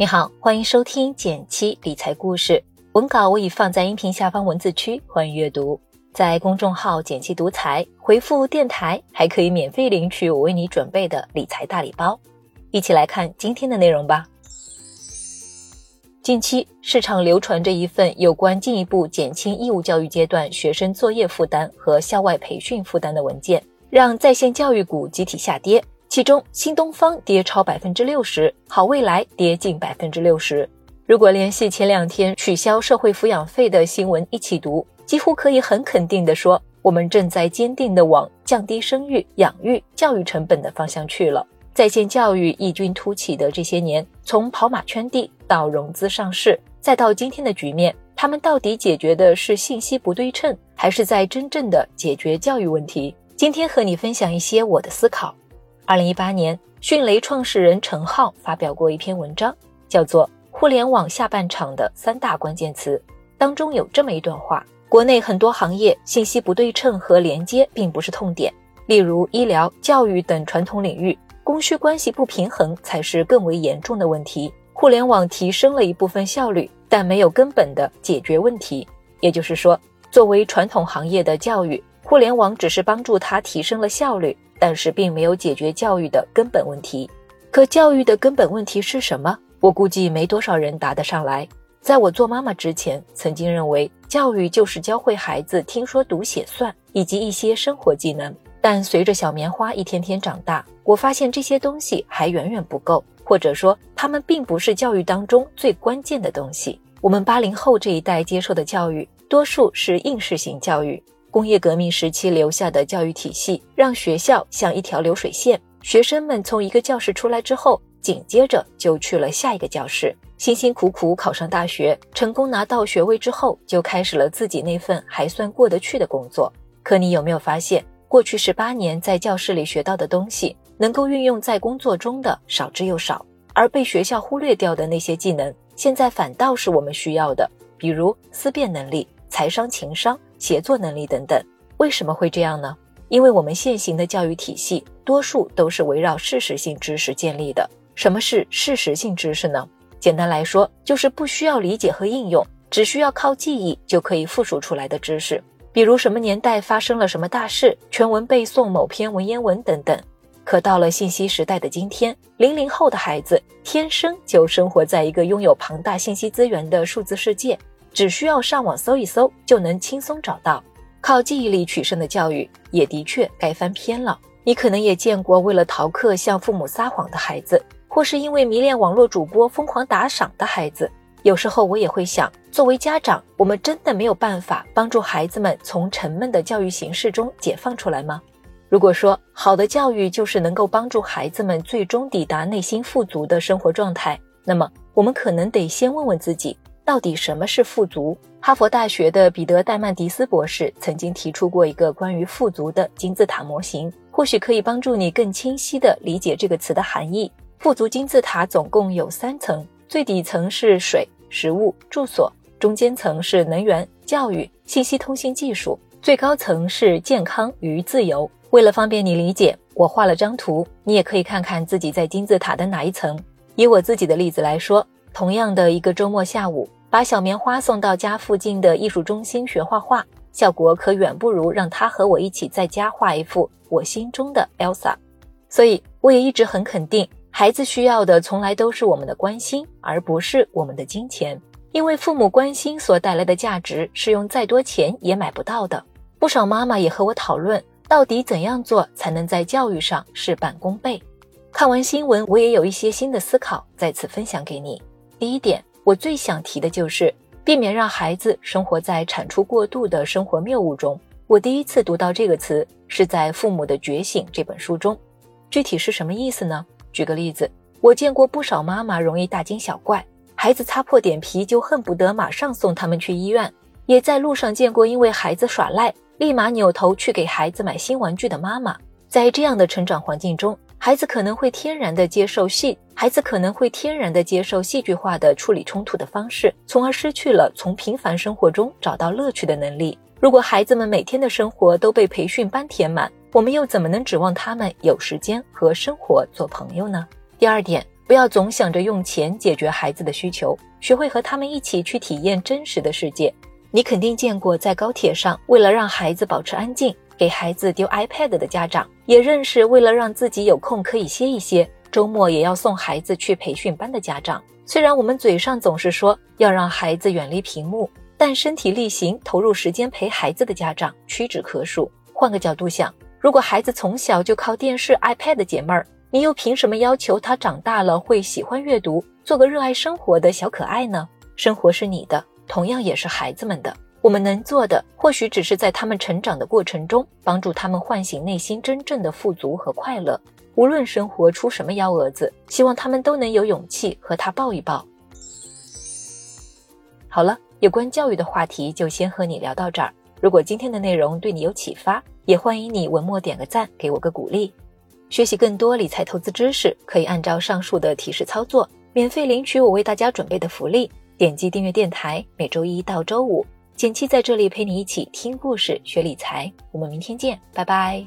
你好，欢迎收听减七理财故事。文稿我已放在音频下方文字区，欢迎阅读。在公众号“减七独裁，回复“电台”还可以免费领取我为你准备的理财大礼包。一起来看今天的内容吧。近期市场流传着一份有关进一步减轻义务教育阶段学生作业负担和校外培训负担的文件，让在线教育股集体下跌。其中，新东方跌超百分之六十，好未来跌近百分之六十。如果联系前两天取消社会抚养费的新闻一起读，几乎可以很肯定地说，我们正在坚定地往降低生育、养育、教育成本的方向去了。在线教育异军突起的这些年，从跑马圈地到融资上市，再到今天的局面，他们到底解决的是信息不对称，还是在真正的解决教育问题？今天和你分享一些我的思考。二零一八年，迅雷创始人陈浩发表过一篇文章，叫做《互联网下半场的三大关键词》，当中有这么一段话：国内很多行业信息不对称和连接并不是痛点，例如医疗、教育等传统领域。供需关系不平衡才是更为严重的问题。互联网提升了一部分效率，但没有根本的解决问题。也就是说，作为传统行业的教育，互联网只是帮助他提升了效率，但是并没有解决教育的根本问题。可教育的根本问题是什么？我估计没多少人答得上来。在我做妈妈之前，曾经认为教育就是教会孩子听说读写算以及一些生活技能。但随着小棉花一天天长大，我发现这些东西还远远不够，或者说，他们并不是教育当中最关键的东西。我们八零后这一代接受的教育，多数是应试型教育。工业革命时期留下的教育体系，让学校像一条流水线，学生们从一个教室出来之后，紧接着就去了下一个教室，辛辛苦苦考上大学，成功拿到学位之后，就开始了自己那份还算过得去的工作。可你有没有发现？过去十八年在教室里学到的东西，能够运用在工作中的少之又少，而被学校忽略掉的那些技能，现在反倒是我们需要的，比如思辨能力、财商、情商、协作能力等等。为什么会这样呢？因为我们现行的教育体系多数都是围绕事实性知识建立的。什么是事实性知识呢？简单来说，就是不需要理解和应用，只需要靠记忆就可以复述出来的知识。比如什么年代发生了什么大事，全文背诵某篇文言文等等。可到了信息时代的今天，零零后的孩子天生就生活在一个拥有庞大信息资源的数字世界，只需要上网搜一搜就能轻松找到。靠记忆力取胜的教育也的确该翻篇了。你可能也见过为了逃课向父母撒谎的孩子，或是因为迷恋网络主播疯狂打赏的孩子。有时候我也会想，作为家长，我们真的没有办法帮助孩子们从沉闷的教育形式中解放出来吗？如果说好的教育就是能够帮助孩子们最终抵达内心富足的生活状态，那么我们可能得先问问自己，到底什么是富足？哈佛大学的彼得·戴曼迪斯博士曾经提出过一个关于富足的金字塔模型，或许可以帮助你更清晰地理解这个词的含义。富足金字塔总共有三层。最底层是水、食物、住所，中间层是能源、教育、信息通信技术，最高层是健康与自由。为了方便你理解，我画了张图，你也可以看看自己在金字塔的哪一层。以我自己的例子来说，同样的一个周末下午，把小棉花送到家附近的艺术中心学画画，效果可远不如让他和我一起在家画一幅我心中的 Elsa。所以，我也一直很肯定。孩子需要的从来都是我们的关心，而不是我们的金钱。因为父母关心所带来的价值是用再多钱也买不到的。不少妈妈也和我讨论，到底怎样做才能在教育上事半功倍。看完新闻，我也有一些新的思考，在此分享给你。第一点，我最想提的就是避免让孩子生活在产出过度的生活谬误中。我第一次读到这个词是在《父母的觉醒》这本书中，具体是什么意思呢？举个例子，我见过不少妈妈容易大惊小怪，孩子擦破点皮就恨不得马上送他们去医院；也在路上见过因为孩子耍赖，立马扭头去给孩子买新玩具的妈妈。在这样的成长环境中，孩子可能会天然的接受戏，孩子可能会天然的接受戏剧化的处理冲突的方式，从而失去了从平凡生活中找到乐趣的能力。如果孩子们每天的生活都被培训班填满，我们又怎么能指望他们有时间和生活做朋友呢？第二点，不要总想着用钱解决孩子的需求，学会和他们一起去体验真实的世界。你肯定见过在高铁上为了让孩子保持安静，给孩子丢 iPad 的家长，也认识为了让自己有空可以歇一歇，周末也要送孩子去培训班的家长。虽然我们嘴上总是说要让孩子远离屏幕，但身体力行投入时间陪孩子的家长屈指可数。换个角度想，如果孩子从小就靠电视、iPad 解闷儿，你又凭什么要求他长大了会喜欢阅读，做个热爱生活的小可爱呢？生活是你的，同样也是孩子们的。我们能做的，或许只是在他们成长的过程中，帮助他们唤醒内心真正的富足和快乐。无论生活出什么幺蛾子，希望他们都能有勇气和他抱一抱。好了，有关教育的话题就先和你聊到这儿。如果今天的内容对你有启发，也欢迎你文末点个赞，给我个鼓励。学习更多理财投资知识，可以按照上述的提示操作，免费领取我为大家准备的福利。点击订阅电台，每周一到周五，简七在这里陪你一起听故事、学理财。我们明天见，拜拜。